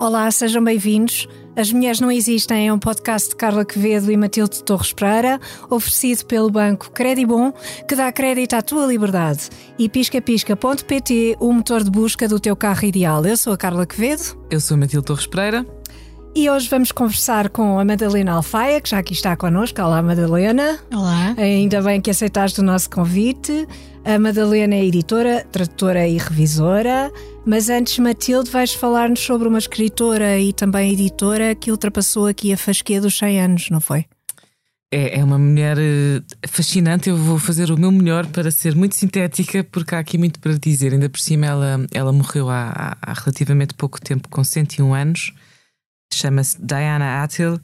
Olá, sejam bem-vindos. As Mulheres Não Existem é um podcast de Carla Quevedo e Matilde Torres Pereira, oferecido pelo banco Credibon, que dá crédito à tua liberdade. E piscapisca.pt, o motor de busca do teu carro ideal. Eu sou a Carla Quevedo. Eu sou a Matilde Torres Pereira. E hoje vamos conversar com a Madalena Alfaia, que já aqui está connosco. Olá, Madalena. Olá. Ainda bem que aceitaste o nosso convite. A Madalena é editora, tradutora e revisora. Mas antes, Matilde, vais falar-nos sobre uma escritora e também editora que ultrapassou aqui a fasquia dos 100 anos, não foi? É, é uma mulher eh, fascinante. Eu vou fazer o meu melhor para ser muito sintética, porque há aqui muito para dizer. Ainda por cima, ela, ela morreu há, há relativamente pouco tempo, com 101 anos. Chama-se Diana Attil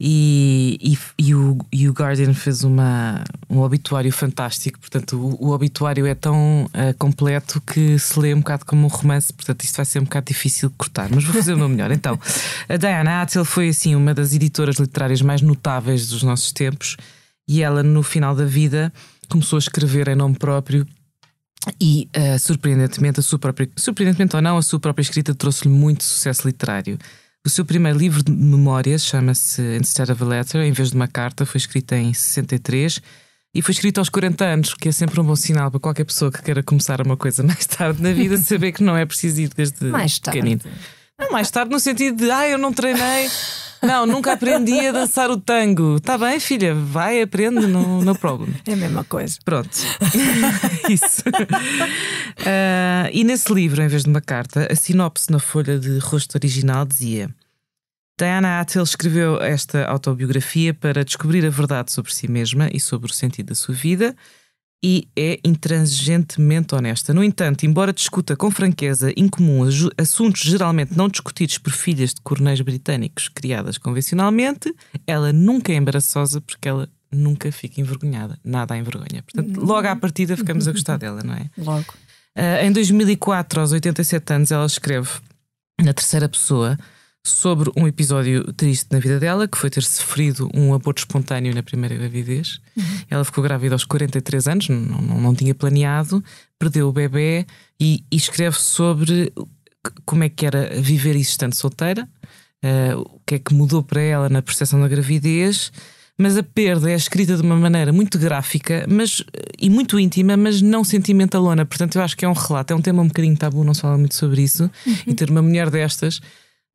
e, e, e, o, e o Guardian fez uma, um obituário fantástico. Portanto, o, o obituário é tão uh, completo que se lê um bocado como um romance. Portanto, isto vai ser um bocado difícil de cortar, mas vou fazer o meu melhor. Então, a Diana Attil foi assim uma das editoras literárias mais notáveis dos nossos tempos e ela, no final da vida, começou a escrever em nome próprio e, uh, surpreendentemente, a sua própria, surpreendentemente ou não, a sua própria escrita trouxe-lhe muito sucesso literário. O seu primeiro livro de memórias chama-se Instead of a Letter, em vez de uma carta, foi escrito em 63 e foi escrito aos 40 anos, que é sempre um bom sinal para qualquer pessoa que queira começar uma coisa mais tarde na vida, saber que não é preciso ir desde mais tarde. pequenino. Não, mais tarde, no sentido de, ah, eu não treinei. Não, nunca aprendi a dançar o tango. Está bem, filha, vai, aprende, no, no problema. É a mesma coisa. Pronto. Isso. Uh, e nesse livro, em vez de uma carta, a sinopse na folha de rosto original dizia: Diana Attil escreveu esta autobiografia para descobrir a verdade sobre si mesma e sobre o sentido da sua vida e é intransigentemente honesta. No entanto, embora discuta com franqueza incomum assuntos geralmente não discutidos por filhas de coronéis britânicos criadas convencionalmente, ela nunca é embaraçosa porque ela nunca fica envergonhada. Nada a envergonha. Portanto, logo à partida ficamos a gostar dela, não é? Logo. Uh, em 2004, aos 87 anos, ela escreve na terceira pessoa sobre um episódio triste na vida dela, que foi ter sofrido um aborto espontâneo na primeira gravidez. Uhum. Ela ficou grávida aos 43 anos, não, não, não tinha planeado, perdeu o bebê e, e, escreve sobre como é que era viver isso estando solteira, uh, o que é que mudou para ela na percepção da gravidez. Mas a perda é escrita de uma maneira muito gráfica mas, e muito íntima, mas não sentimentalona. Portanto, eu acho que é um relato, é um tema um bocadinho tabu, não se fala muito sobre isso. Uhum. E ter uma mulher destas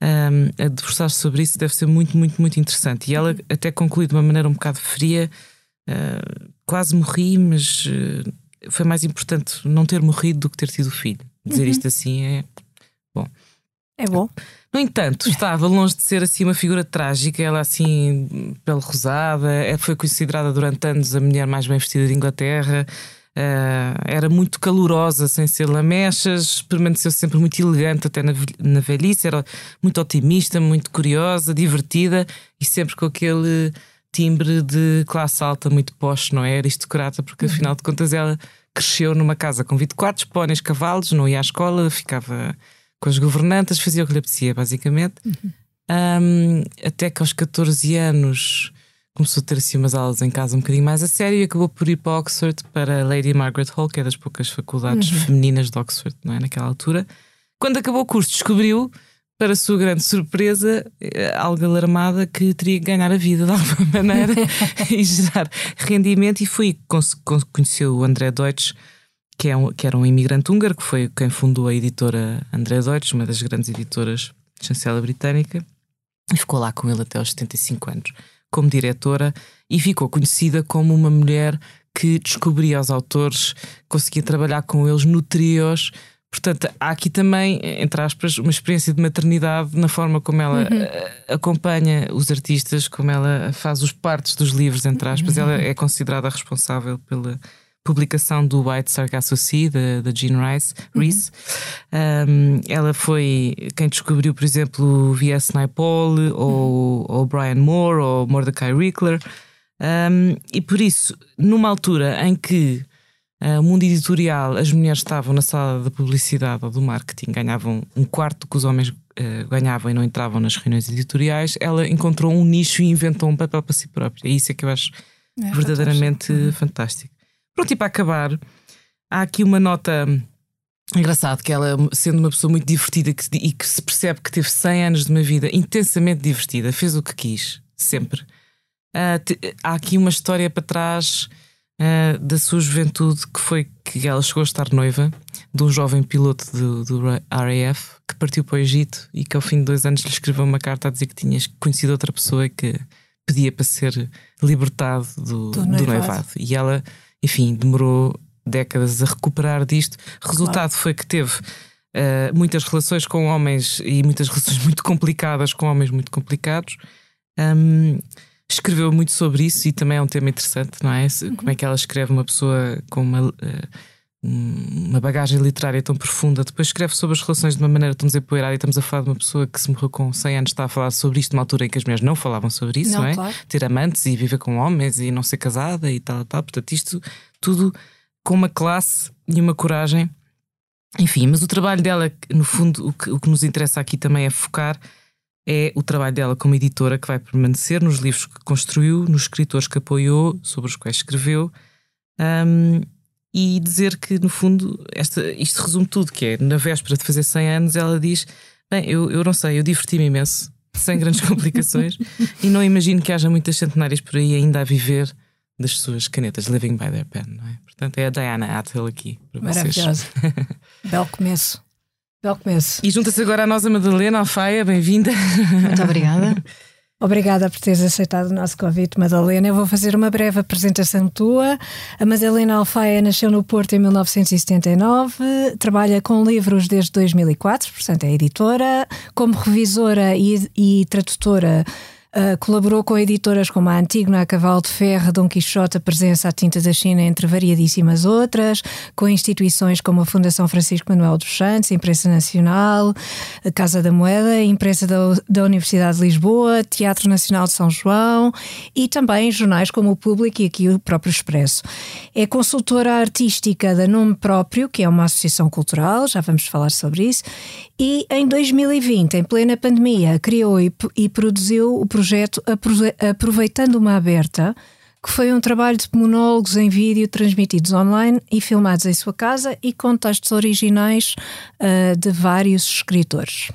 um, a debruçar-se sobre isso deve ser muito, muito, muito interessante. E ela até conclui de uma maneira um bocado fria. Uh, quase morri, mas uh, foi mais importante não ter morrido do que ter tido filho. Dizer uhum. isto assim é bom. É bom. No entanto, estava longe de ser assim uma figura trágica, ela assim, pele rosada, é, foi considerada durante anos a mulher mais bem vestida de Inglaterra. Uh, era muito calorosa, sem ser lamechas, permaneceu sempre muito elegante até na, na velhice, era muito otimista, muito curiosa, divertida e sempre com aquele timbre de classe alta, muito posh, não é? Aristocrata, porque afinal uhum. de contas ela cresceu numa casa com 24 póneis, cavalos, não ia à escola, ficava com as governantas, fazia o que lhe apetecia, basicamente. Uhum. Um, até que aos 14 anos começou a ter assim umas aulas em casa um bocadinho mais a sério e acabou por ir para Oxford para a Lady Margaret Hall, que é das poucas faculdades uhum. femininas de Oxford, não é? Naquela altura. Quando acabou o curso, descobriu, para sua grande surpresa, eh, algo alarmada que teria que ganhar a vida de alguma maneira e gerar rendimento. E foi conheceu o André Deutsch, que, é um, que era um imigrante húngaro, que foi quem fundou a editora André Deutsch, uma das grandes editoras de chancela britânica, e ficou lá com ele até aos 75 anos como diretora e ficou conhecida como uma mulher que descobria os autores, conseguia trabalhar com eles, nutria-os. Portanto, há aqui também, entre aspas, uma experiência de maternidade na forma como ela uhum. Eh, acompanha os artistas, como ela faz os partes dos livros, entre aspas. Uhum. Ela é considerada responsável pela publicação do White Sargasso Sea, da Jean Rice, Reese. Uhum. Um, ela foi quem descobriu, por exemplo, o V.S. Naipaul, ou, ou Brian Moore, ou Mordecai Rickler. Um, e por isso, numa altura em que uh, o mundo editorial, as mulheres estavam na sala da publicidade ou do marketing, ganhavam um quarto que os homens uh, ganhavam e não entravam nas reuniões editoriais, ela encontrou um nicho e inventou um papel para si própria. E isso é que eu acho é verdadeiramente fantástico. Uhum. fantástico. Pronto, e para acabar, há aqui uma nota Engraçado que ela, sendo uma pessoa muito divertida que, e que se percebe que teve 100 anos de uma vida intensamente divertida, fez o que quis, sempre. Uh, te, há aqui uma história para trás uh, da sua juventude que foi que ela chegou a estar noiva de um jovem piloto do, do RAF que partiu para o Egito e que ao fim de dois anos lhe escreveu uma carta a dizer que tinha conhecido outra pessoa que pedia para ser libertado do, do, noivado. do noivado. E ela, enfim, demorou décadas a recuperar disto. Resultado claro. foi que teve uh, muitas relações com homens e muitas relações muito complicadas com homens muito complicados. Um, escreveu muito sobre isso e também é um tema interessante, não é? Como é que ela escreve uma pessoa com uma. Uh, uma bagagem literária tão profunda, depois escreve sobre as relações de uma maneira tão desempoeirada e estamos a falar de uma pessoa que se morreu com 100 anos, está a falar sobre isto numa altura em que as mulheres não falavam sobre isso, não, não é? Claro. Ter amantes e viver com homens e não ser casada e tal, tal. Portanto, isto tudo com uma classe e uma coragem. Enfim, mas o trabalho dela, no fundo, o que, o que nos interessa aqui também é focar é o trabalho dela como editora que vai permanecer nos livros que construiu, nos escritores que apoiou, sobre os quais escreveu. Um, e dizer que, no fundo, esta, isto resume tudo: que é na véspera de fazer 100 anos, ela diz: Bem, eu, eu não sei, eu diverti-me imenso, sem grandes complicações, e não imagino que haja muitas centenárias por aí ainda a viver das suas canetas Living by Their Pen, não é? Portanto, é a Diana Athill aqui para vocês. Maravilhoso. Belo começo. Belo começo. E junta-se agora a nós a Madalena Alfaia, bem-vinda. Muito obrigada. Obrigada por teres aceitado o nosso convite, Madalena. Eu vou fazer uma breve apresentação tua. A Madalena Alfaia nasceu no Porto em 1979, trabalha com livros desde 2004, portanto é editora, como revisora e, e tradutora Uh, colaborou com editoras como a Antígona, a Cavalo de Ferro, Dom Quixote, a Presença, a Tinta da China, entre variadíssimas outras, com instituições como a Fundação Francisco Manuel dos Santos, Imprensa Nacional, a Casa da Moeda, a Imprensa da, da Universidade de Lisboa, Teatro Nacional de São João e também jornais como o Público e aqui o próprio Expresso. É consultora artística da Nome Próprio, que é uma associação cultural, já vamos falar sobre isso, e em 2020, em plena pandemia, criou e, e produziu o projeto Aproveitando uma Aberta, que foi um trabalho de monólogos em vídeo transmitidos online e filmados em sua casa e com textos originais uh, de vários escritores.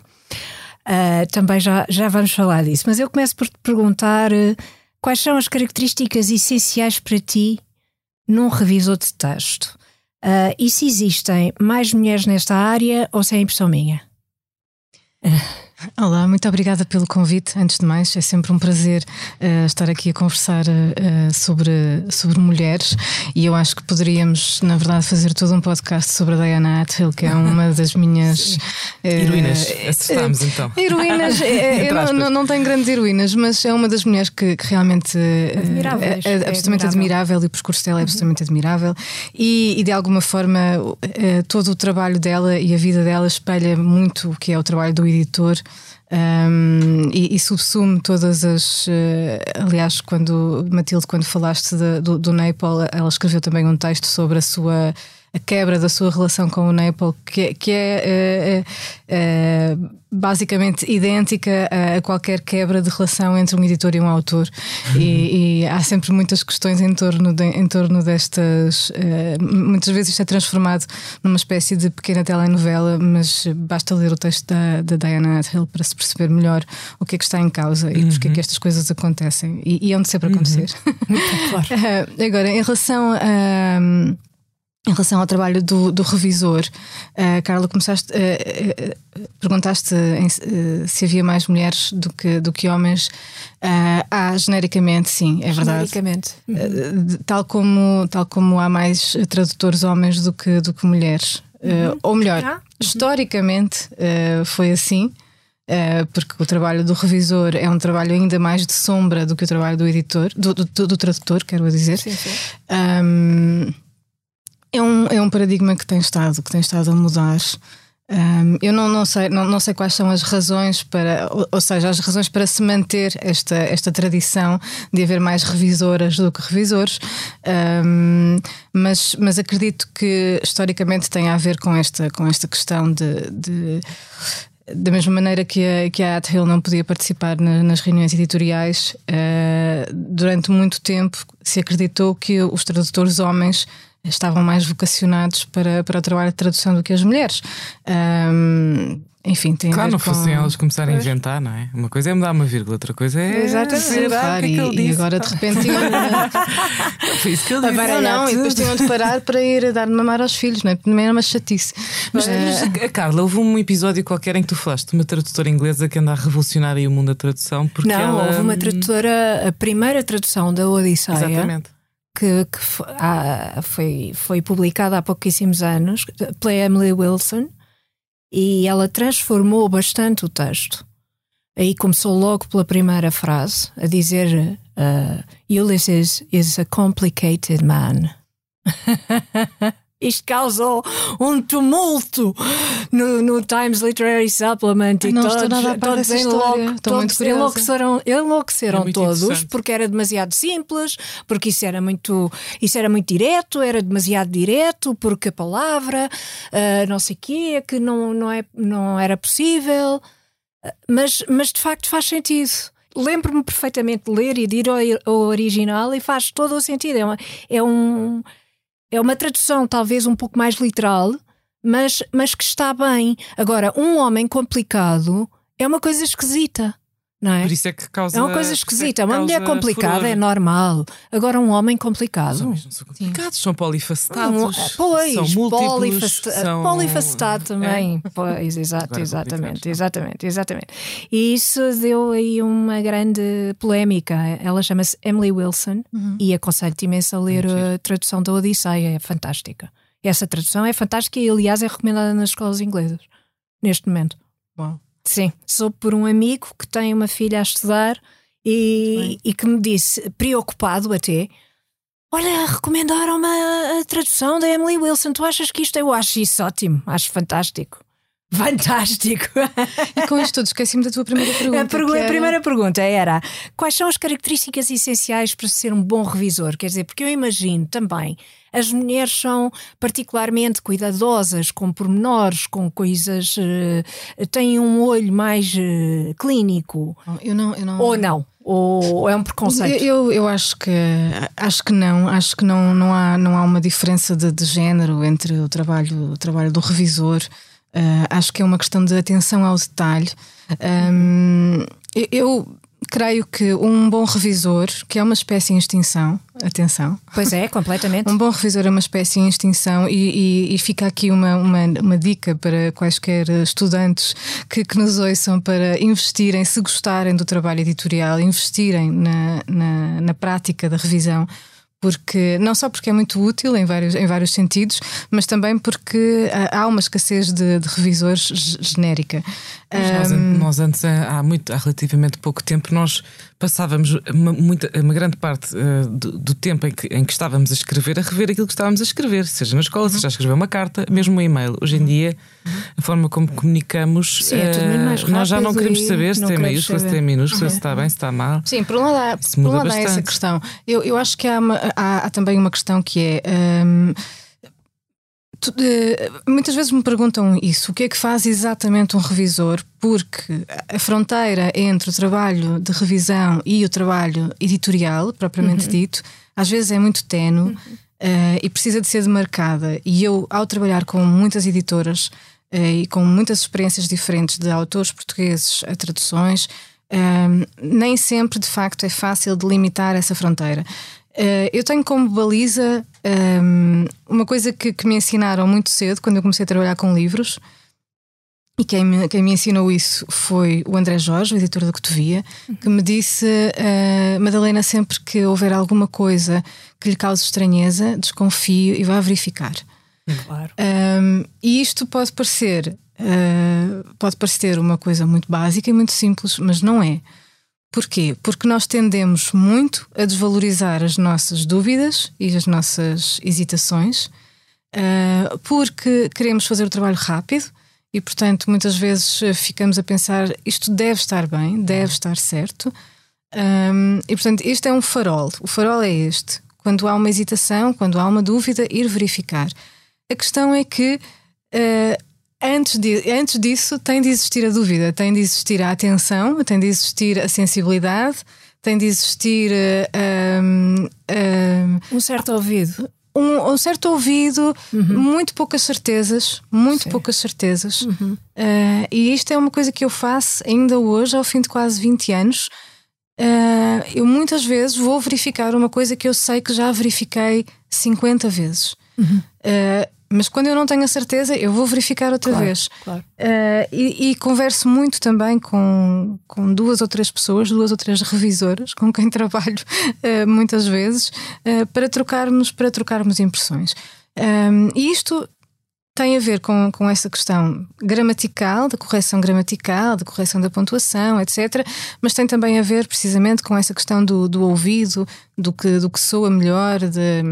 Uh, também já, já vamos falar disso, mas eu começo por te perguntar uh, quais são as características essenciais para ti num revisor de texto. e se existem mais mulheres nesta área ou se é impressão minha? Olá, muito obrigada pelo convite. Antes de mais, é sempre um prazer uh, estar aqui a conversar uh, sobre, sobre mulheres e eu acho que poderíamos, na verdade, fazer todo um podcast sobre a Diana Athill, que é uma das minhas uh, heroínas. Acertamos então. Heroínas, eu não, não, não, tenho grandes heroínas, mas é uma das mulheres que, que realmente é, é, absolutamente é admirável. e o percurso dela é uhum. absolutamente admirável e, e, de alguma forma todo o trabalho dela e a vida dela espelha muito o que é o trabalho do editor um, e, e, subsume todas as. Uh, aliás, quando Matilde, quando falaste de, do, do Naples, ela escreveu também um texto sobre a sua a quebra da sua relação com o Naples, que, que é, é, é, basicamente idêntica a, qualquer quebra de relação entre um editor e um autor. E, e há sempre muitas questões em torno, de, em torno destas. É, muitas vezes isto é transformado numa espécie de pequena telenovela, mas basta ler o texto da, da Diana Hill para se perceber melhor o que é que está em causa e uhum. porque é que estas coisas acontecem e, e onde sempre acontecer. Uhum. claro. Agora, em relação a. Em relação ao trabalho do, do revisor, uh, Carla, começaste, uh, uh, perguntaste se havia mais mulheres do que, do que homens. há genericamente, sim, é verdade. Genericamente. tal, como, tal como há mais tradutores homens do que, do que mulheres. Uhum. ou melhor, uhum. historicamente foi assim. porque o trabalho do revisor é um trabalho ainda mais de sombra do que o trabalho do editor, do, do, do tradutor, quero dizer. Sim, sim. Um, é um, é um paradigma que tem estado, que tem estado a mudar. Um, eu não, não, sei, não, não sei quais são as razões para, ou, ou, seja, as razões para se manter esta, esta tradição de haver mais revisoras do que revisores, um, mas, mas acredito que historicamente tem a ver com esta, com esta questão de, de da mesma maneira que a, que a Hill não podia participar na, nas reuniões editoriais, uh, durante muito tempo se acreditou que os tradutores homens estavam mais vocacionados para, para o trabalho de tradução do que as mulheres. Um, enfim, tem Claro, não com... fossem elas começarem a inventar, não é? Uma coisa é mudar uma vírgula, outra coisa é. Exatamente, claro, que é que e, e, agora de repente tinham. Foi isso que ele disse. Agora não, e depois tinham de parar para ir a dar de mamar aos filhos, não é? Também era uma chatice. Mas, mas uh... Carla, houve um episódio qualquer em que tu falaste de uma tradutora inglesa que anda a revolucionar aí o mundo da tradução. Porque não, ela... houve uma tradutora, a primeira tradução da Odisseia. Exatamente que, que ah, foi, foi publicada há pouquíssimos anos pela Emily Wilson e ela transformou bastante o texto. Aí começou logo pela primeira frase a dizer uh, Ulysses is a complicated man. Isto causou um tumulto no, no Times Literary Supplement e não todos, todos, enlouque, todos enlouqueceram, enlouqueceram é todos porque era demasiado simples, porque isso era muito isso era muito direto, era demasiado direto, porque a palavra uh, não sei o quê, que não, não, é, não era possível, mas, mas de facto faz sentido. Lembro-me perfeitamente de ler e de ir ao, ao, original e faz todo o sentido. É, uma, é um é uma tradução talvez um pouco mais literal, mas, mas que está bem. Agora, um homem complicado é uma coisa esquisita. Não é? Por isso é que causa. É uma coisa esquisita. É uma mulher complicada furor. é normal. Agora, um homem complicado. Os homens não são complicados, Sim. são polifacetados. Um, pois, são múltiplos. São... Polifacetado também. É. Pois, exato, exatamente, exatamente, exatamente. E isso deu aí uma grande polémica. Ela chama-se Emily Wilson uhum. e aconselho-te imenso a ler a tradução da Odisseia. É fantástica. Essa tradução é fantástica e, aliás, é recomendada nas escolas inglesas neste momento. Uau. Sim, sou por um amigo que tem uma filha a estudar e, e que me disse, preocupado até, Olha, recomendaram-me a, tradução da Emily Wilson. Tu achas que isto? Eu acho isso ótimo, acho fantástico. Fantástico! E com isto tudo, esqueci-me da tua primeira pergunta. A, pergu era... a, primeira pergunta era: quais são as características essenciais para ser um bom revisor? Quer dizer, porque eu imagino também as mulheres são particularmente cuidadosas com pormenores, com coisas. Uh, têm um olho mais uh, clínico. Eu não, eu não... Ou não? Ou é um preconceito? Eu, eu acho que acho que não, acho que não, não, há, não há uma diferença de, de género entre o trabalho, o trabalho do revisor Uh, acho que é uma questão de atenção ao detalhe. Um, eu creio que um bom revisor, que é uma espécie em extinção, atenção. Pois é, completamente. um bom revisor é uma espécie em extinção e, e, e fica aqui uma, uma, uma, dica para quaisquer estudantes que, que, nos ouçam para investirem, se gostarem do trabalho editorial, investirem na, na, na prática da revisão porque não só porque é muito útil em vários, em vários sentidos, mas também porque há uma escassez de, de revisores genérica. Nós, nós, antes, há, muito, há relativamente pouco tempo, nós passávamos uma, muita, uma grande parte uh, do, do, tempo em que, em que estávamos a escrever a rever aquilo que estávamos a escrever, seja na escola, uhum. seja a escrever uma carta, mesmo um e-mail. Hoje em dia, a forma como comunicamos, Sim, é rápido nós já não queremos saber se tem maiúsculo, se tem minúsculo, uhum. se está bem, se está mal. Sim, por um lado há, por um lado há essa questão. Eu, eu acho que há, uma, há, há também uma questão que é. Um, Tu, uh, muitas vezes me perguntam isso: o que é que faz exatamente um revisor? Porque a fronteira entre o trabalho de revisão e o trabalho editorial, propriamente uhum. dito, às vezes é muito tenue uhum. uh, e precisa de ser demarcada. E eu, ao trabalhar com muitas editoras uh, e com muitas experiências diferentes de autores portugueses a traduções, nem sempre de facto é fácil delimitar essa fronteira. Uh, eu tenho como baliza um, ehm, uma coisa que, que, me ensinaram muito cedo, quando eu comecei a trabalhar com livros, e quem me, quem me ensinou isso foi o André Jorge, o editor da Cotovia, que me disse: uh, Madalena, sempre que houver alguma coisa que lhe cause estranheza, desconfio e vá verificar. Claro. Um, ehm, e isto pode parecer, uh, pode parecer uma coisa muito básica e muito simples, mas não é. Porquê? Porque nós tendemos muito a desvalorizar as nossas dúvidas e as nossas hesitações, uh, porque queremos fazer o trabalho rápido e, portanto, muitas vezes ficamos a pensar isto deve estar bem, deve estar certo. Um, e, portanto, este é um farol. O farol é este. Quando há uma hesitação, quando há uma dúvida, ir verificar. A questão é que uh, Antes, de, antes disso, tem de existir a dúvida, tem de existir a atenção, tem de existir a sensibilidade, tem de existir um, um, um certo ouvido um, um certo ouvido, uhum. muito poucas certezas, muito Sim. poucas certezas. Uhum. Uh, e isto é uma coisa que eu faço ainda hoje, ao fim de quase 20 anos. Uh, eu muitas vezes vou verificar uma coisa que eu sei que já verifiquei 50 vezes. Uhum. Uh, mas quando eu não tenho a certeza, eu vou verificar outra claro, vez. Claro. Uh, e, e, converso muito também com, com duas ou três pessoas, duas ou três revisoras, com quem trabalho uh, muitas vezes, uh, para, trocarmos, para trocarmos impressões. Um, e isto tem a ver com, com essa questão gramatical, da correção gramatical, da correção da pontuação, etc. Mas tem também a ver precisamente com essa questão do, do ouvido, do que, do que soa melhor, de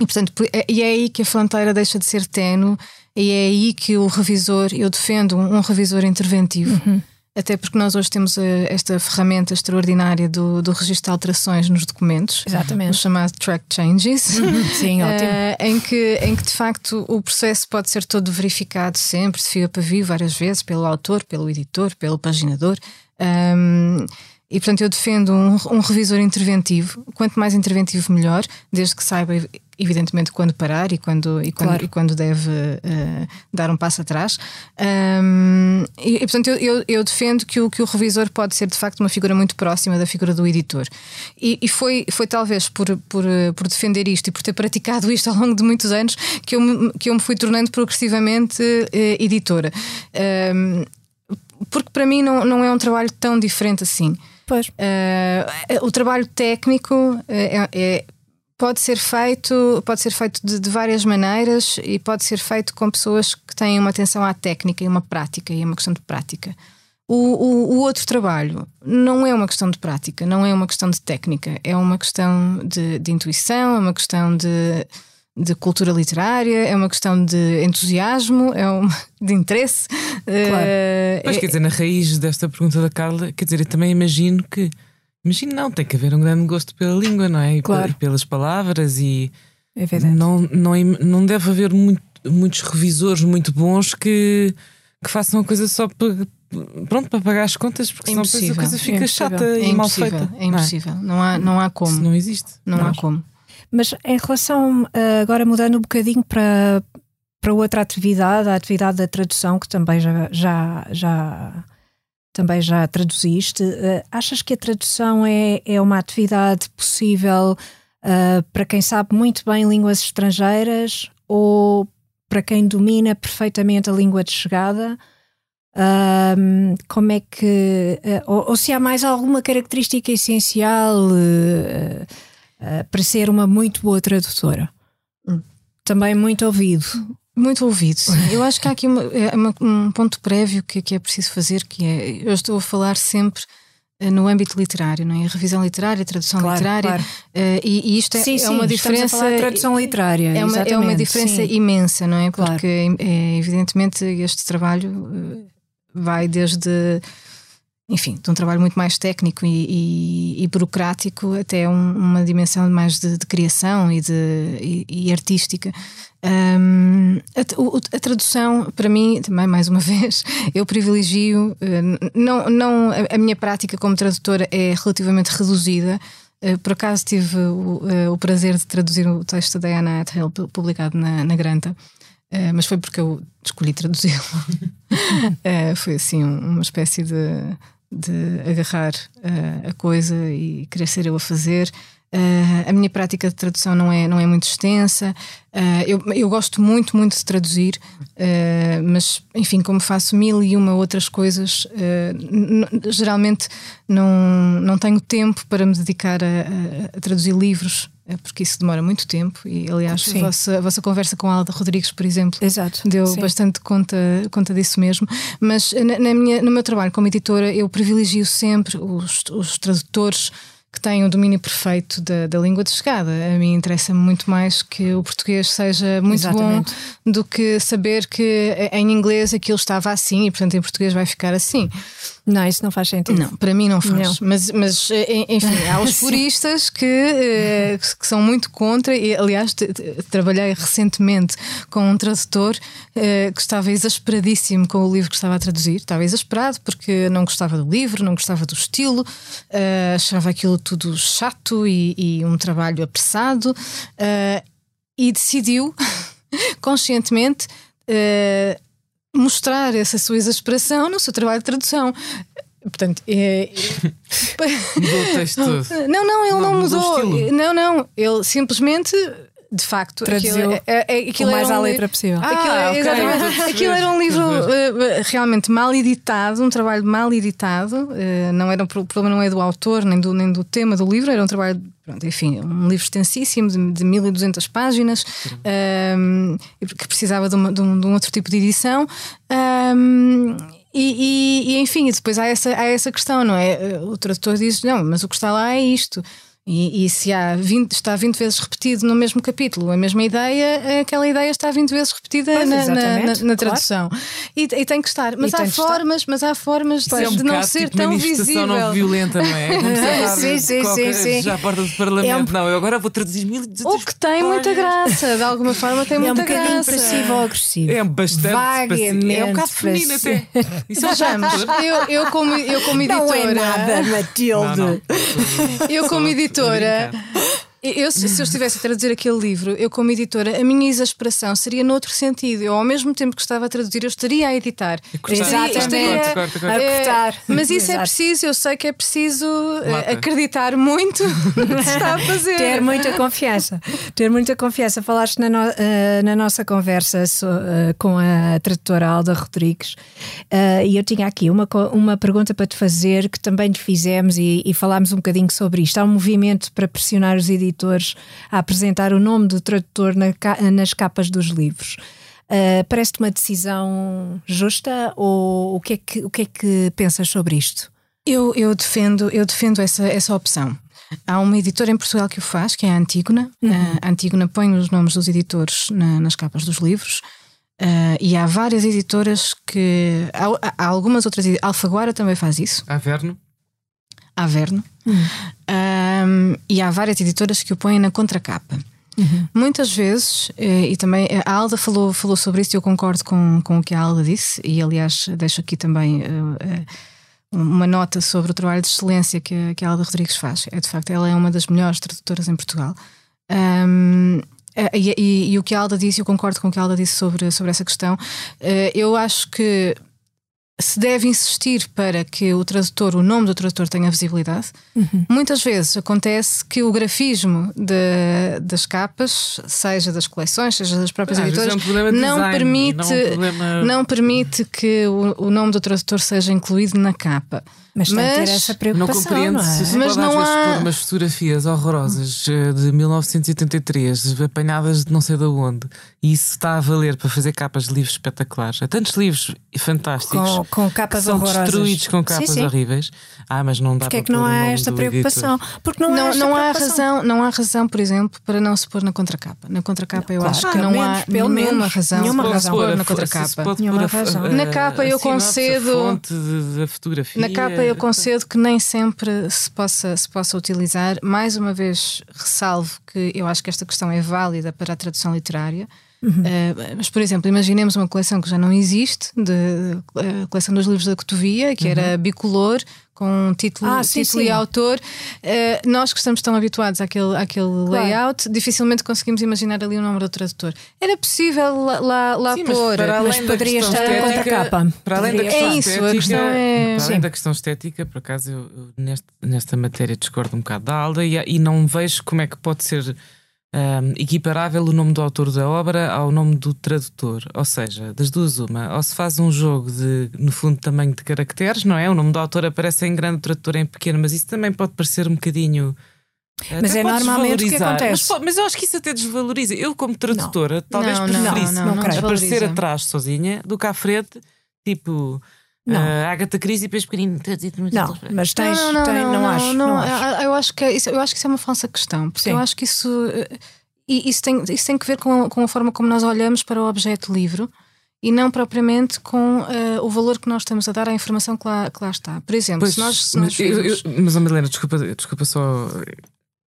e, portanto, é, e é aí que a fronteira deixa de ser tenue, e é aí que o revisor, eu defendo um, revisor interventivo. Uhum. Até porque nós hoje temos uh, esta ferramenta extraordinária do, do registro de alterações nos documentos, Exatamente. o chamado Track Changes, uhum. Sim, ótimo. Uh, em, que, em que de facto o processo pode ser todo verificado sempre, de fio a pavio, várias vezes, pelo autor, pelo editor, pelo paginador. Um, e portanto eu defendo um, um revisor interventivo. Quanto mais interventivo, melhor, desde que saiba evidentemente quando parar e quando, e quando, claro. e quando deve uh, dar um passo atrás. Um, e, e, portanto, eu, eu, eu, defendo que o, que o revisor pode ser de facto uma figura muito próxima da figura do editor. E, e foi, foi talvez por, por, por defender isto e por ter praticado isto ao longo de muitos anos que eu me, que eu me fui tornando progressivamente uh, editora. Um, porque para mim não, não é um trabalho tão diferente assim. Pois. Uh, o trabalho técnico é, é pode ser feito, pode ser feito de, de, várias maneiras e pode ser feito com pessoas que têm uma atenção à técnica e uma prática, e é uma questão de prática. O, o, o, outro trabalho não é uma questão de prática, não é uma questão de técnica, é uma questão de, de intuição, é uma questão de, de cultura literária, é uma questão de entusiasmo, é uma, de interesse. Claro. Uh, Mas é, quer dizer, na raiz desta pergunta da Carla, quer dizer, eu também imagino que Imagina, não, tem que haver um grande gosto pela língua, não é? E, claro. e pelas palavras e é verdade. Não, não, não deve haver muito, muitos revisores muito bons que, que façam a coisa só para, pronto, para pagar as contas, porque senão depois a coisa fica é chata é e mal feita. É impossível, não, é? não, há, não há como. Isso não existe. Não, há como. Mas em relação, eh, agora mudando um bocadinho para, para outra atividade, a atividade da tradução, que também já, já, já também já traduziste. Uh, achas que a tradução é, é uma atividade possível uh, para quem sabe muito bem línguas estrangeiras ou para quem domina perfeitamente a língua de chegada? Uh, como é que. Eh, ou, ou, se há mais alguma característica essencial para ser uma muito boa tradutora? Hum. Também muito ouvido. Muito ouvido. Eu acho que há aqui uma, é uma, um ponto prévio que, que, é preciso fazer, que é eu estou a falar sempre uh, no âmbito literário, não é? A revisão literária, a tradução claro, literária. Claro. Uh, e, e, isto é, sim, é sim, uma diferença. tradução literária. É uma, é uma diferença sim. imensa, não é? Claro. Porque é, evidentemente este trabalho uh, vai desde enfim, de um trabalho muito mais técnico e, e, e burocrático até um, uma dimensão mais de, de criação e, de, e, artística. Um, a, a, tradução, para mim, também, mais uma vez, eu privilegio. Uh, não, não, a, minha prática como tradutora é relativamente reduzida. Uh, por acaso tive o, uh, o, prazer de traduzir o texto da Anna Athill publicado na, na Granta. mas foi porque eu escolhi traduzi-lo. foi assim uma espécie de de agarrar uh, a coisa e querer ser eu a fazer. Uh, a minha prática de tradução não é, não é muito extensa. Uh, eu, eu gosto muito, muito de traduzir, mas, enfim, como faço mil e uma outras coisas, geralmente não, não tenho tempo para me dedicar a, a, a traduzir livros porque isso demora muito tempo e aliás a vossa, a vossa, conversa com a Alda Rodrigues, por exemplo, Exato, deu sim. bastante conta, conta disso mesmo. Mas na, na, minha, no meu trabalho como editora, eu privilegio sempre os, os tradutores que têm o domínio perfeito da, da língua de chegada. A mim interessa-me muito mais que o português seja muito Exatamente. bom do que saber que em inglês aquilo estava assim e, portanto, em português vai ficar assim. Não, isso não faz sentido. Não, para mim não faz. Não. Mas, mas, eh, enfim, há os puristas que, eh, que são muito contra. E, aliás, trabalhei recentemente com um tradutor eh, que estava exasperadíssimo com o livro que estava a traduzir. Estava exasperado porque não gostava do livro, não gostava do estilo, achava aquilo tudo chato e, e um trabalho apressado. e decidiu, conscientemente, mostrar essa sua exasperação no seu trabalho de tradução. Portanto, é... mudou o texto todo. Não, não, ele não, não mudou. mudou não, não, ele simplesmente de facto, Traduziu aquilo, é, é, aquilo o mais à letra possível. Ah, aquilo, okay. exatamente, aquilo era um livro uh, realmente mal editado, um trabalho mal editado. Uh, não era, o problema não é do autor nem do, nem do tema do livro, era um trabalho, pronto, enfim, um livro extensíssimo de, de 1200 páginas um, que precisava de, uma, de, um, de, um, outro tipo de edição. Um, e, e, e, enfim, depois há essa, há essa questão, não é? O tradutor diz: não, mas o que está lá é isto. E, e, se há 20, está 20 vezes repetido no mesmo capítulo a mesma ideia, aquela ideia está 20 vezes repetida pois, na, na, na, na, tradução. Claro. E, e, tem que estar. Mas há formas, mas há formas de, é um de não ser tipo tão visível. não violenta, não é? sim, sim, sim, sim. Já à porta do Parlamento. É um... Não, eu agora vou traduzir 1200 O que tem muita graça, de alguma forma tem muita graça. É um bocadinho passivo agressivo. É bastante Vagamente É um bocado feminino até. Isso é Vejamos, eu, eu, como, eu como editora. Não é nada, Matilde. Eu como editora editora. Eu, se, eu estivesse a traduzir aquele livro, eu como editora, a minha exasperação seria noutro sentido. Eu, ao mesmo tempo que estava a traduzir, eu estaria a editar. Exatamente. Estaria, corta, corta, corta. a cortar. Mas isso é Exato. é preciso, eu sei que é preciso Mata. acreditar muito no que se está a fazer. Ter muita confiança. Ter muita confiança. Falaste na, no, uh, na nossa conversa so, uh, com a tradutora Alda Rodrigues uh, e eu tinha aqui uma, uma pergunta para te fazer que também te fizemos e, e falámos um bocadinho sobre isto. Há um movimento para pressionar os editores editores a apresentar o nome do tradutor na, nas capas dos livros. Uh, Parece-te uma decisão justa ou o que, é que, o que é que pensas sobre isto? Eu, eu defendo, eu defendo essa, essa opção. Há uma editora em Portugal que o faz, que é a Antígona. Uhum. A Antígona põe os nomes dos editores na, nas capas dos livros. Uh, e há várias editoras que. Há, há algumas outras. Alfaguara também faz isso. Averno? Averno. Uhum. Um, e há várias editoras que o põem na contracapa. Uhum. Muitas vezes, eh, e também a Alda falou, falou sobre isso e eu concordo com, com o que a Alda disse, e aliás deixo aqui também uh, uma nota sobre o trabalho de excelência que, a, que a Alda Rodrigues faz. É de facto, ela é uma das melhores tradutoras em Portugal. Um, e, e, e, o que a Alda disse, eu concordo com o que a Alda disse sobre, sobre essa questão. Eu acho que se deve insistir para que o tradutor, o nome do tradutor tenha visibilidade. Uhum. Muitas vezes acontece que o grafismo de, das capas, seja das coleções, seja das próprias editoras, é um não, design, permite, não, um problema... não, permite que o, o nome do tradutor seja incluído na capa. Mas, mas tem que ter essa preocupação. Não compreendo não é? se mas não há... pôr umas fotografias horrorosas eh, de 1983, apanhadas de não sei de onde, e isso está a valer para fazer capas de livros espetaculares. Há tantos livros fantásticos com, com capas que são horrorosas. destruídos com capas sim, sim. horríveis. Ah, mas não dá Porque para é que não há esta preocupação? Porque não, não, há, não há razão, não há razão, por exemplo, para não se pôr na contracapa. Na contracapa eu claro, acho que não menos, há pelo nenhuma menos, razão nenhuma para razão pôr na contracapa. Na capa eu concedo. Na capa eu concedo que nem sempre se possa, se possa utilizar. Mais uma vez, ressalvo que eu acho que esta questão é válida para a tradução literária. Uhum. Uh, mas, por exemplo, imaginemos uma coleção que já não existe, de, a coleção dos livros da Cotovia, que uhum. era bicolor, com título, ah, sim, título sim. e autor. Uh, nós que estamos tão habituados àquele, àquele claro. layout, dificilmente conseguimos imaginar ali o nome do tradutor. Era possível lá, lá, lá sim, pôr, mas, mas poderia estar na contracapa. Para além da questão é isso, estética, a questão é. Para além da questão estética, por acaso, eu, eu nesta, nesta matéria discordo um bocado da Alda e, e não vejo como é que pode ser um, equiparável o nome do autor da obra ao nome do tradutor. Ou seja, das duas, uma, ou se faz um jogo de, no fundo, tamanho de caracteres, não é? O nome do autor aparece em grande, o tradutor em pequeno, mas isso também pode parecer um bocadinho. Mas é normalmente o que acontece. Mas, mas, eu acho que isso até desvaloriza. Eu, como tradutora, não. talvez não, preferisse não, não, aparecer atrás sozinha do que à frente, tipo. Não. Uh, Agatha Christie depois pequenino Não, mas tens, não, não, não, não, acho, não, acho. Eu acho que é, isso, eu acho que isso é uma falsa questão, porque Sim. eu acho que isso e isso tem, isso tem que ver com, com a forma como nós olhamos para o objeto livro e não propriamente com uh, o valor que nós estamos a dar à informação que lá, que lá está. Por exemplo, pois, se nós. Se nós mas, eu, eu, mas, Milena, desculpa, desculpa só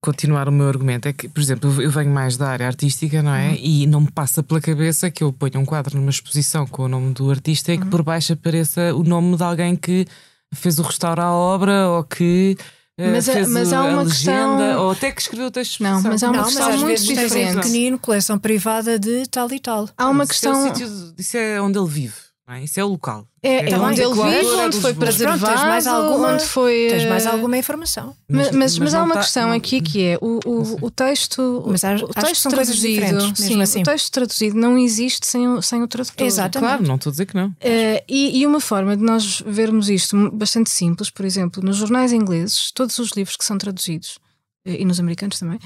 continuar o meu argumento. É que, por exemplo, eu venho mais da área artística, não é? Uhum. E não me passa pela cabeça que eu ponho um quadro numa exposição com o nome do artista e que uhum. por baixo apareça o nome de alguém que fez o restaurar a obra ou que eh, mas, fez mas há uma legenda, questão... ou até que escreveu o texto. Não, mas há uma não, questão muito diferente. pequenino, coleção privada de tal e tal. Há uma mas questão. É, sítio, isso é onde ele vive. É? Isso é o local. É, é, onde ele vive, onde foi preservado, pronto, mais alguma, onde foi. Tens mais eh, alguma informação. Mas, mas, mas, mas há uma tá, questão não, aqui que é o, o, o texto. Mas há, o texto traduzido. Sim, assim. o texto traduzido não existe sem o, sem o tradutor. Exatamente. Claro, não estou a dizer que não. Uh, e, e uma forma de nós vermos isto bastante simples, por exemplo, nos jornais ingleses, todos os livros que são traduzidos, eh, e nos americanos também,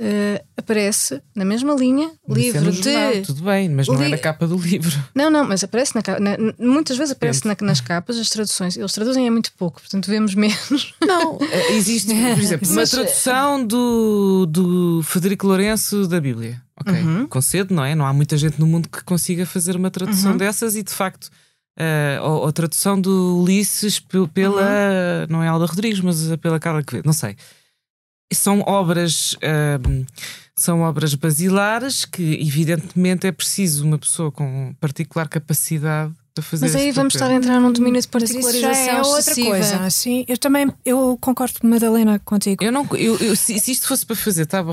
Uh, aparece na mesma linha, mas é livro de. Jornal, tudo bem, mas não li... é na capa do livro. Não, não, mas aparece na capa. Muitas vezes aparece na, nas capas as traduções. Eles traduzem é muito pouco, portanto vemos menos. Não, eh, existe, por exemplo, uma tradução do, do Federico Lourenço da Bíblia. Ok, uhum. concedo, não é? Não há muita gente no mundo que consiga fazer uma tradução uhum. dessas e de facto. Uh, ou, ou, tradução do Ulisses pela. Uhum. Não é Alda Rodrigues, mas pela Carla Quevedo, não sei são obras uh, são obras basilares que evidentemente é preciso uma pessoa com particular capacidade para fazer mas aí vamos estar a entrar num domínio de particularização isso já é outra excessiva. coisa sim eu também eu concordo Madalena contigo eu não eu, eu se, se, isto fosse para fazer estava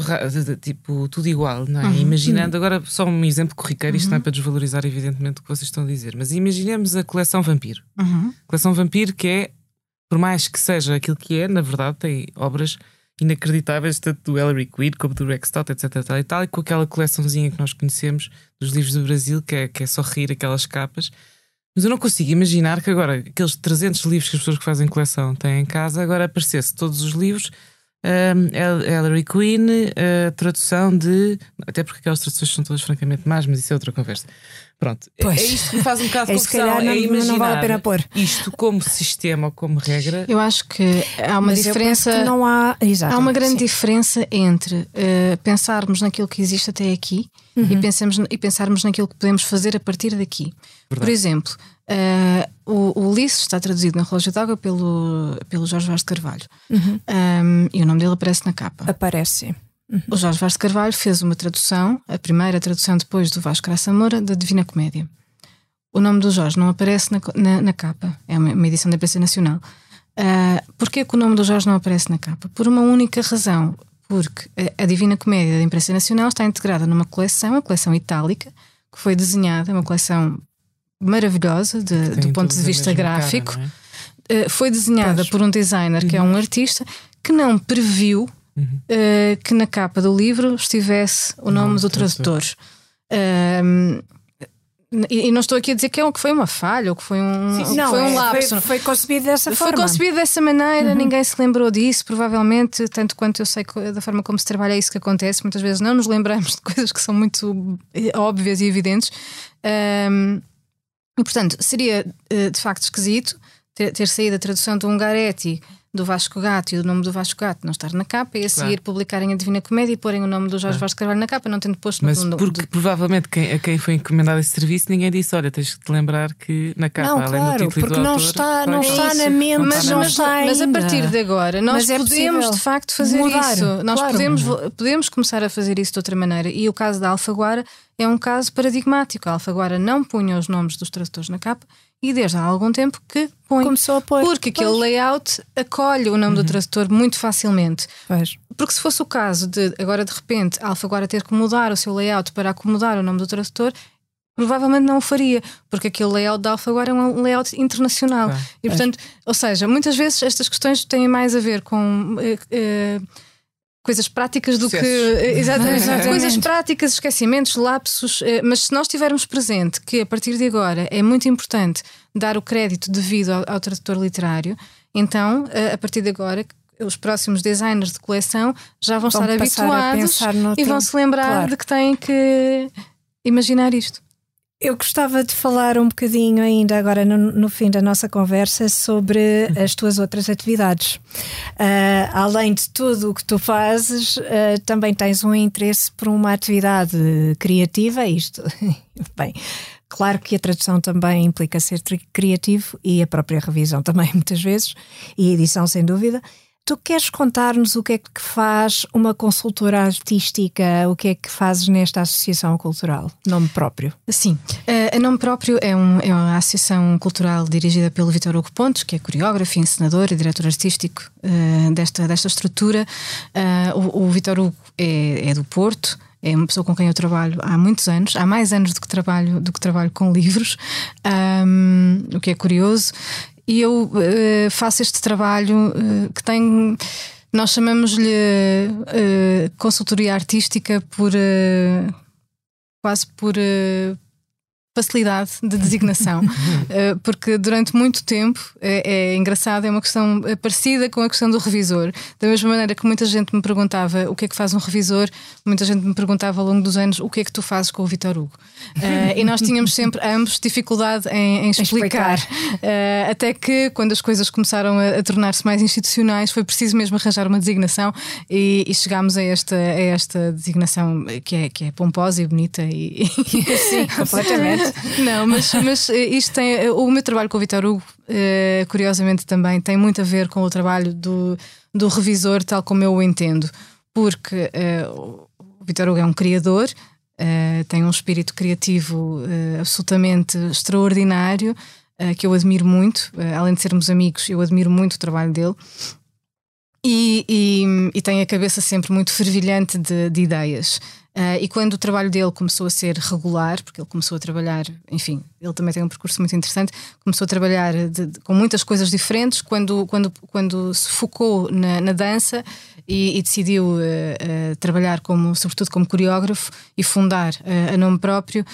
tipo tudo igual não é? Uhum. imaginando agora só um exemplo corriqueiro isto uhum. não é uhum. para desvalorizar evidentemente o que vocês estão a dizer mas imaginemos a coleção Vampiro uhum. coleção Vampiro que é por mais que seja aquilo que é na verdade tem obras inacreditáveis, tanto do Ellery Quid como do Rex Stott, etc. Tal e, tal, e com aquela coleçãozinha que nós conhecemos dos livros do Brasil, que é, que é só rir aquelas capas. Mas eu não consigo imaginar que agora, aqueles 300 livros que as pessoas que fazem coleção têm em casa, agora aparecesse todos os livros. Um, Queen, a tradução de. Até porque aquelas traduções são todas francamente más, mas isso é outra conversa. Pronto, é pois. é isto que me faz um bocado de confusão. Não, é imaginar não vale a pena pôr. Isto como sistema, como regra. Eu acho que há uma Mas diferença. não há. Exato, há uma grande sim. diferença entre uh, pensarmos naquilo que existe até aqui uhum. e, pensamos, e pensarmos naquilo que podemos fazer a partir daqui. Verdade. Por exemplo, uh, o, o Ulisses está traduzido na Relógio d'Água pelo, pelo Jorge Vaz de Carvalho. Uhum. Um, e o nome dele aparece na capa. Aparece. Uhum. O Jorge Vaz Carvalho fez uma tradução, a primeira tradução depois do Vasco Graça Moura, da Divina Comédia. O nome do Jorge não aparece na, na, na capa, é uma, uma, edição da imprensa nacional. Uh, Porquê que o nome do Jorge não aparece na capa? Por uma única razão, porque a, a Divina Comédia da imprensa nacional está integrada numa coleção, a coleção itálica, que foi desenhada, uma coleção maravilhosa de, do ponto de vista gráfico. Cara, é? uh, foi desenhada pois. por um designer uhum. que é um uhum. artista que não previu uhum. uh, que na capa do livro estivesse o nome do tradutor. Uh, e, não estou aqui a dizer que, é, que foi uma falha ou que foi um, Sim, não, foi um é, lapso. Foi, foi, concebido dessa foi forma. Foi concebido dessa maneira, uhum. ninguém se lembrou disso, provavelmente, tanto quanto eu sei da forma como se trabalha é isso que acontece. Muitas vezes não nos lembramos de coisas que são muito eh, óbvias e evidentes. Um, e portanto, seria de facto esquisito ter, ter saído a tradução do Ungaretti do Vasco Gato e o nome do Vasco Gato não estar na capa e a seguir claro. publicarem a Divina Comédia e porem o nome do Jorge claro. Vasco Carvalho na capa, não tendo posto Mas no porque provavelmente quem, a quem foi encomendado esse serviço ninguém disse: olha, tens que te lembrar que na capa, não, além claro, do título porque do não autor, está, não está na mente, mas, não está mas, a partir de agora nós é podemos de facto fazer Mudar. isso. Nós claro. podemos, podemos começar a fazer isso de outra maneira. E o caso da Alfaguara é um caso paradigmático. A Alfaguara não punha os nomes dos tradutores na capa e desde há algum tempo que põe. Começou a pôr. Porque aquele pois. layout acolhe o nome uhum. do tradutor muito facilmente. Pois. Porque se fosse o caso de agora de repente a Alfaguara ter que mudar o seu layout para acomodar o nome do tradutor, provavelmente não o faria, porque aquele layout da Alfaguara é um layout internacional. e portanto, ou seja, muitas vezes estas questões têm mais a ver com. Uh, uh, coisas práticas do Sucesso. que. Exatamente, exatamente. Coisas práticas, esquecimentos, lapsos. Eh, mas se nós tivermos presente que a partir de agora é muito importante dar o crédito devido ao, ao tradutor literário, então eh, a partir de agora os próximos designers de coleção já vão, vão estar habituados e vão se lembrar claro. de que têm que imaginar isto. Eu gostava de falar um bocadinho ainda agora no, no fim da nossa conversa sobre as tuas outras atividades. Uh, além de tudo o que tu fazes, uh, também tens um interesse por uma atividade criativa, isto, bem, Claro que a tradução também implica ser criativo e a própria revisão também, muitas vezes, e edição, sem dúvida. Tu queres contar-nos o que é que faz uma consultora artística, o que é que fazes nesta associação cultural? Nome próprio? Sim, uh, a Nome Próprio é, um, é, uma associação cultural dirigida pelo Vitor Hugo Pontes, que é coreógrafo, encenador e diretor artístico uh, desta, desta estrutura. Uh, o, o Vitor Hugo é, é do Porto, é uma pessoa com quem eu trabalho há muitos anos, há mais anos do que trabalho, do que trabalho com livros, um, o que é curioso. E eu uh, faço este trabalho uh, que tem. Nós chamamos-lhe uh, consultoria artística por. quase por facilidade de designação, eh, porque durante muito tempo é, é, engraçado, é uma questão parecida com a questão do revisor. Da mesma maneira que muita gente me perguntava o que é que faz um revisor, muita gente me perguntava ao longo dos anos o que é que tu fazes com o Vitor Hugo. Uh, e nós tínhamos sempre ambos dificuldade em, em explicar. Uh, até que, quando as coisas começaram a, a tornar-se mais institucionais, foi preciso mesmo arranjar uma designação e, e chegámos a esta, a esta designação que é, que é pomposa e bonita. E, Sim, completamente. Não, mas, mas eh, isto tem. O meu trabalho com o Vitor Hugo, uh, curiosamente, também tem muito a ver com o trabalho do, do revisor, tal como eu o entendo. Porque uh, Vitor Hugo é um criador, uh, tem um espírito criativo absolutamente extraordinário, que eu admiro muito. além de sermos amigos, eu admiro muito o trabalho dele. E, e, e tem a cabeça sempre muito fervilhante de, de ideias. Uh, e quando o trabalho dele começou a ser regular, porque ele começou a trabalhar, enfim, ele também tem um percurso muito interessante, começou a trabalhar de, de, com muitas coisas diferentes, quando, quando, quando se focou na, na dança e, e decidiu uh, uh, trabalhar como, sobretudo como coreógrafo e fundar a nome próprio,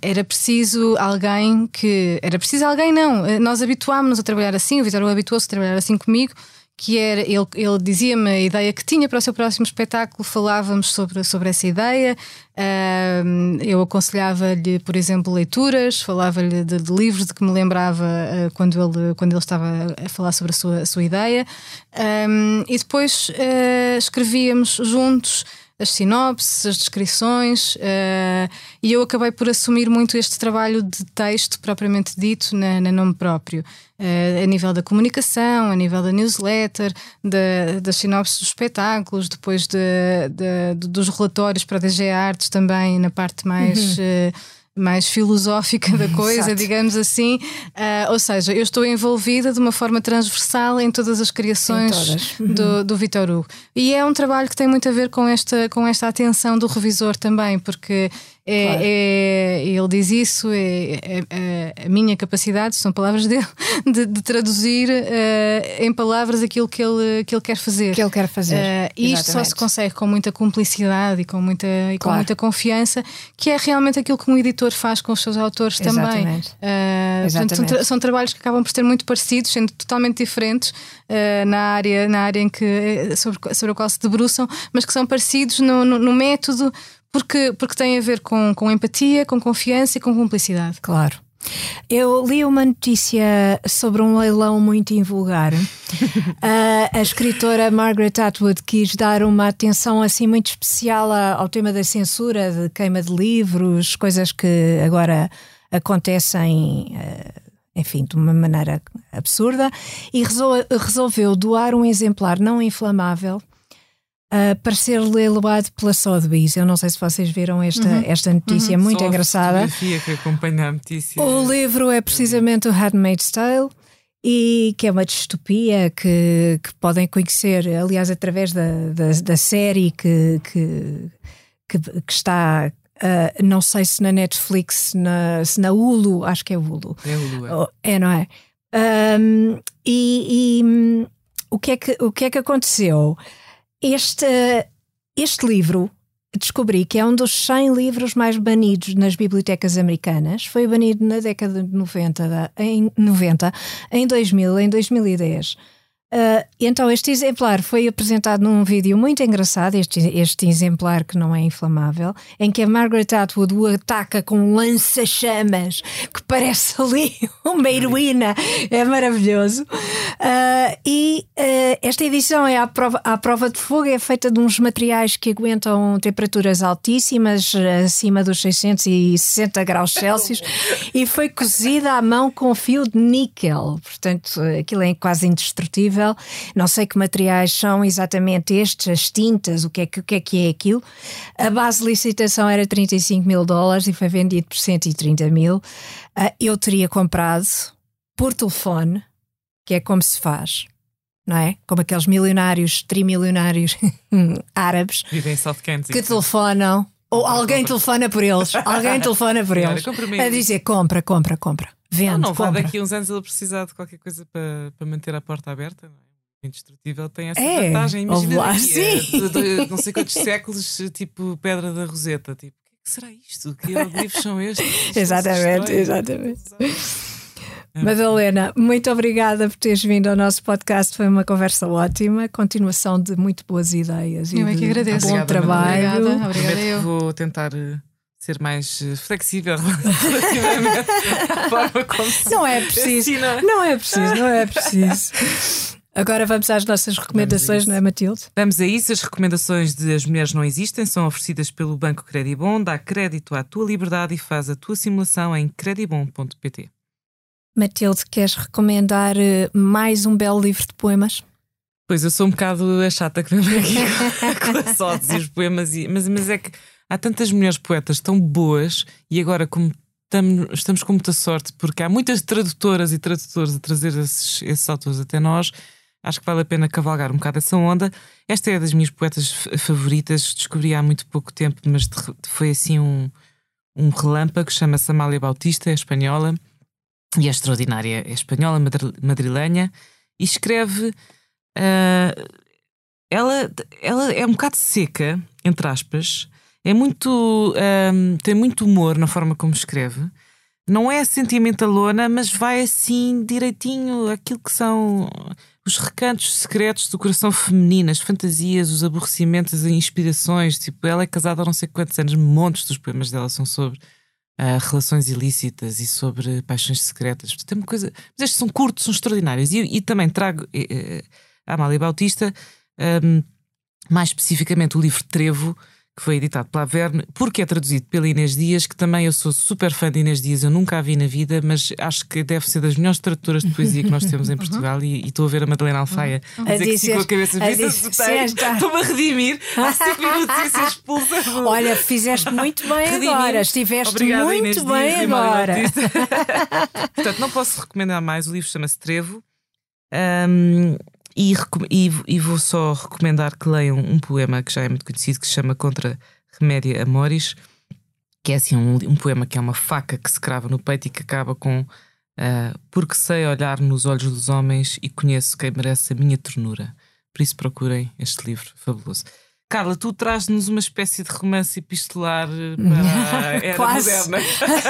era preciso alguém que. Era preciso alguém, não. Nós habituámos-nos a trabalhar assim, o Vitor habituou-se a trabalhar assim comigo que era, ele, ele dizia-me a ideia que tinha para o seu próximo espetáculo, falávamos sobre, sobre essa ideia, uh, eu aconselhava-lhe, por exemplo, leituras, falava-lhe de, de, livros de que me lembrava uh, quando, ele, quando ele estava a falar sobre a sua, a sua ideia, e depois uh, escrevíamos juntos as sinopses, as descrições, uh, e eu acabei por assumir muito este trabalho de texto propriamente dito na, na nome próprio, uh, a nível da comunicação, a nível da newsletter, da, das sinopses dos espetáculos, depois de, de, dos relatórios para a DG Artes também, na parte mais. Uhum. Uh, mais filosófica da coisa, Exato. digamos assim. Uh, ou seja, eu estou envolvida de uma forma transversal em todas as criações uhum. do, do Vitor Hugo. E é um trabalho que tem muito a ver com esta, com esta atenção do revisor também, porque é, claro. é, ele diz isso, é, é, é, a minha capacidade, são palavras dele, de, de traduzir uh, em palavras aquilo que ele, que ele quer fazer. Que ele quer fazer. Uh, isto só se consegue com muita cumplicidade e com muita, e com muita confiança, que é realmente aquilo que um editor faz com os seus autores Exatamente. também. Uh, Exatamente. Portanto, são, são, trabalhos que acabam por ser muito parecidos, sendo totalmente diferentes uh, na, área, na área em que, sobre, sobre a qual se debruçam, mas que são parecidos no, no, no método porque, porque tem a ver com, com empatia, com confiança e com cumplicidade. Claro. Eu li uma notícia sobre um leilão muito invulgar. uh, a escritora Margaret Atwood quis dar uma atenção assim muito especial ao tema da censura, de queima de livros, coisas que agora acontecem. Uh, enfim, de uma maneira absurda, e resolveu doar um exemplar não inflamável uh, para ser leiloado pela Sotheby's. Eu não sei se vocês viram esta, uhum. esta notícia, uhum. muito Só engraçada. que acompanha a notícia. O livro é precisamente o Handmaid's Tale e que é uma distopia que, que podem conhecer, aliás, através da, da, da série que, que, que, que está. Uh, não sei se na Netflix, na, se na Hulu, acho que é Hulu. É Hulu, é. Oh, é, não é? Um, e, e um, o, que é que, o que é que aconteceu? Este, este livro descobri que é um dos 100 livros mais banidos nas bibliotecas americanas. Foi banido na década de 90, em 90, em 2000, em 2010. Uh, então, este exemplar foi apresentado num vídeo muito engraçado, este, este exemplar que não é inflamável, em que a Margaret Atwood o ataca com lança-chamas que parece ali uma heroína. É maravilhoso. Uh, e uh, esta edição é à prova, à prova de fogo, é feita de uns materiais que aguentam temperaturas altíssimas, acima dos 660 graus Celsius, e foi cozida à mão com fio de níquel. Portanto, aquilo é quase indestrutível não sei que materiais são exatamente estes, as tintas, o que é que, o que, é, que é aquilo. A base de licitação era 35 mil dólares e foi vendido por 130 mil. Uh, eu teria comprado por telefone, que é como se faz não é? Como aqueles milionários, trimilionários árabes que telefonam, ou alguém telefona por eles, alguém telefona por eles, a dizer compra, compra, compra. Vende, não, não vai daqui a uns anos ele precisar de qualquer coisa para, para manter a porta aberta. Não é? Indestrutível tem essa é, vantagem. Imagina lá, daqui, de, de, não sei quantos séculos, tipo Pedra da Roseta. Tipo, o que será isto? Que livros são estes? exatamente, exatamente. Madalena, muito obrigada por teres vindo ao nosso podcast. Foi uma conversa ótima. Continuação de muito boas ideias. Eu é que agradeço. Bom obrigada, trabalho. Obrigada, obrigada eu. Vou tentar eh, ser mais eh, flexível relativamente à forma como se Não é preciso. Não é preciso, não é preciso. Agora vamos às nossas recomendações, não é, Matilde? Vamos a isso. As recomendações de As Mulheres Não Existem são oferecidas pelo Banco Credibon. Dá crédito à tua liberdade e faz a tua simulação em credibon.pt. Matilde, queres recomendar eh, mais um belo livro de poemas? Pois eu sou um bocado a chata que vem aqui com e os poemas, mas, mas é que há tantas mulheres poetas tão boas e agora como estamos, com muita sorte porque há muitas tradutoras e tradutores a trazer esses, esses autores até nós, acho que vale a pena cavalgar um bocado essa onda. Esta é das minhas poetas favoritas, descobri há muito pouco tempo, mas foi assim um, um relâmpago, chama-se Amália Bautista, é espanhola e é extraordinária, é espanhola, madrilenha, e escreve. Uh, ela, ela é um bocado seca, entre aspas, é muito. Um, tem muito humor na forma como escreve. Não é sentimentalona, mas vai assim direitinho aquilo que são os recantos secretos do coração feminino, as fantasias, os aborrecimentos, as inspirações. Tipo, ela é casada há não sei quantos anos, montes dos poemas dela são sobre uh, relações ilícitas e sobre paixões secretas. Tem uma coisa. Mas estes são curtos, são extraordinários. E, e também trago uh, a Amália Bautista, um, mais especificamente o livro Trevo que foi editado pela Verne, porque é traduzido pela Inês Dias, que também eu sou super fã de Inês Dias, eu nunca a vi na vida, mas acho que deve ser das melhores tradutoras de poesia que nós temos em Portugal uhum. e, estou a ver a Madalena Alfaia uhum. a dizer que sim com a cabeça estou-me a redimir há 5 minutos e ser expulsa. Olha, fizeste muito bem agora, estiveste Obrigada, muito Inês bem Dias, agora. Portanto, não posso recomendar mais, o livro chama-se Trevo. Um, e, e, e, vou só recomendar que leiam um poema que já é muito conhecido que se chama Contra Remédia Amoris, que é assim um, um poema que é uma faca que se crava no peito e que acaba com uh, Porque sei olhar nos olhos dos homens e conheço quem merece a minha ternura. Por isso procurem este livro fabuloso. Carla, tu traz-nos uma espécie de romance epistolar eh, para a era Quase. moderna.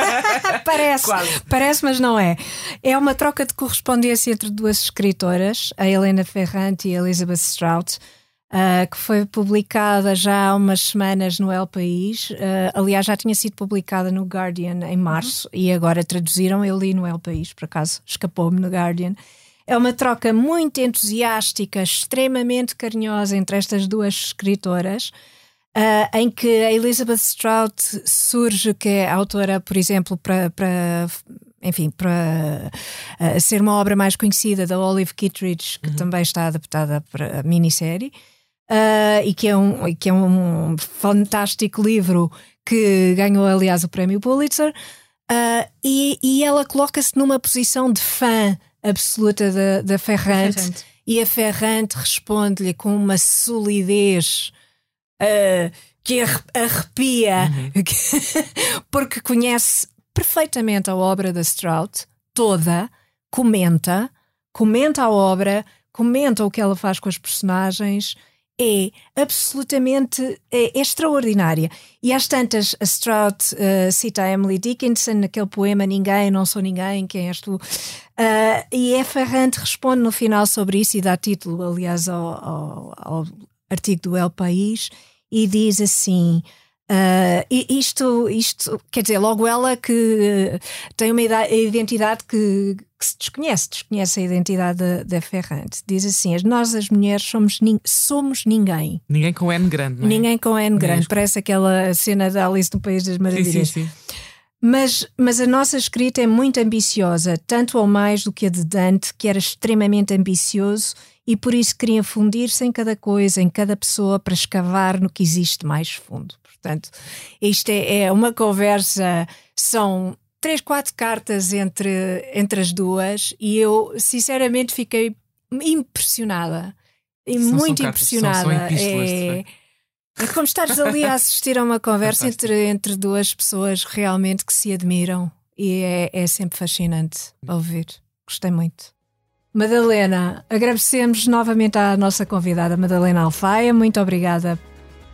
Parece. Quase. Parece, mas não é. É uma troca de correspondência entre duas escritoras, a Helena Ferrante e a Elizabeth Strout, uh, que foi publicada já há umas semanas no El País. Uh, aliás, já tinha sido publicada no Guardian em março uhum. e agora traduziram. Eu li no El País, por acaso, escapou-me no Guardian. É uma troca muito entusiástica, extremamente carinhosa entre estas duas escritoras. Uh, em que a Elizabeth Strout surge, que é autora, por exemplo, para, para enfim, para uh, ser uma obra mais conhecida da Olive Kittredge, que uhum. também está adaptada para a minissérie, uh, e que é, um, que é um fantástico livro que ganhou, aliás, o prémio Pulitzer, e, e ela coloca-se numa posição de fã absoluta da, da Ferrante, Ferrante, e a Ferrante responde-lhe com uma solidez uh, que arrepia, uhum. porque conhece perfeitamente a obra da Strout, toda, comenta, comenta a obra, comenta o que ela faz com as personagens é absolutamente é, é extraordinária. E às tantas, a Stroud uh, cita a Emily Dickinson naquele poema Ninguém, Não Sou Ninguém, Quem És Tu? Uh, e a Ferrante responde no final sobre isso e dá título, aliás, ao, ao, ao artigo do El País e diz assim. Uh, isto, isto, quer dizer, logo ela que uh, tem uma identidade que, que, se desconhece, desconhece a identidade da, da Ferrante. Diz assim: nós, as mulheres, somos, somos ninguém. Ninguém com N grande, é? Ninguém com N grande. Parece aquela cena da Alice do País das Maravilhas. Sim, sim, sim. Mas, mas a nossa escrita é muito ambiciosa, tanto ou mais do que a de Dante, que era extremamente ambicioso e por isso queria fundir-se em cada coisa, em cada pessoa, para escavar no que existe mais fundo. Portanto, isto é, é uma conversa, são três, quatro cartas entre, entre as duas e eu sinceramente fiquei impressionada. E são, muito são impressionada. Cartas, são, é, é como estares ali a assistir a uma conversa entre, entre duas pessoas realmente que se admiram e é, é sempre fascinante ouvir. Gostei muito. Madalena, agradecemos novamente à nossa convidada Madalena Alfaia. Muito obrigada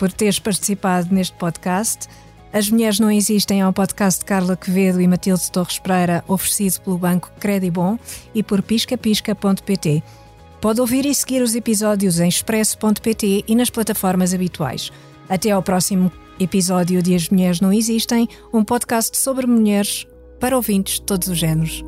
por teres participado neste podcast. As Mulheres Não Existem é um podcast de Carla Quevedo e Matilde Torres Pereira, oferecido pelo Banco Credibon e por piscapisca.pt. Pode ouvir e seguir os episódios em expresso.pt e nas plataformas habituais. Até ao próximo episódio de As Mulheres Não Existem, um podcast sobre mulheres para ouvintes de todos os géneros.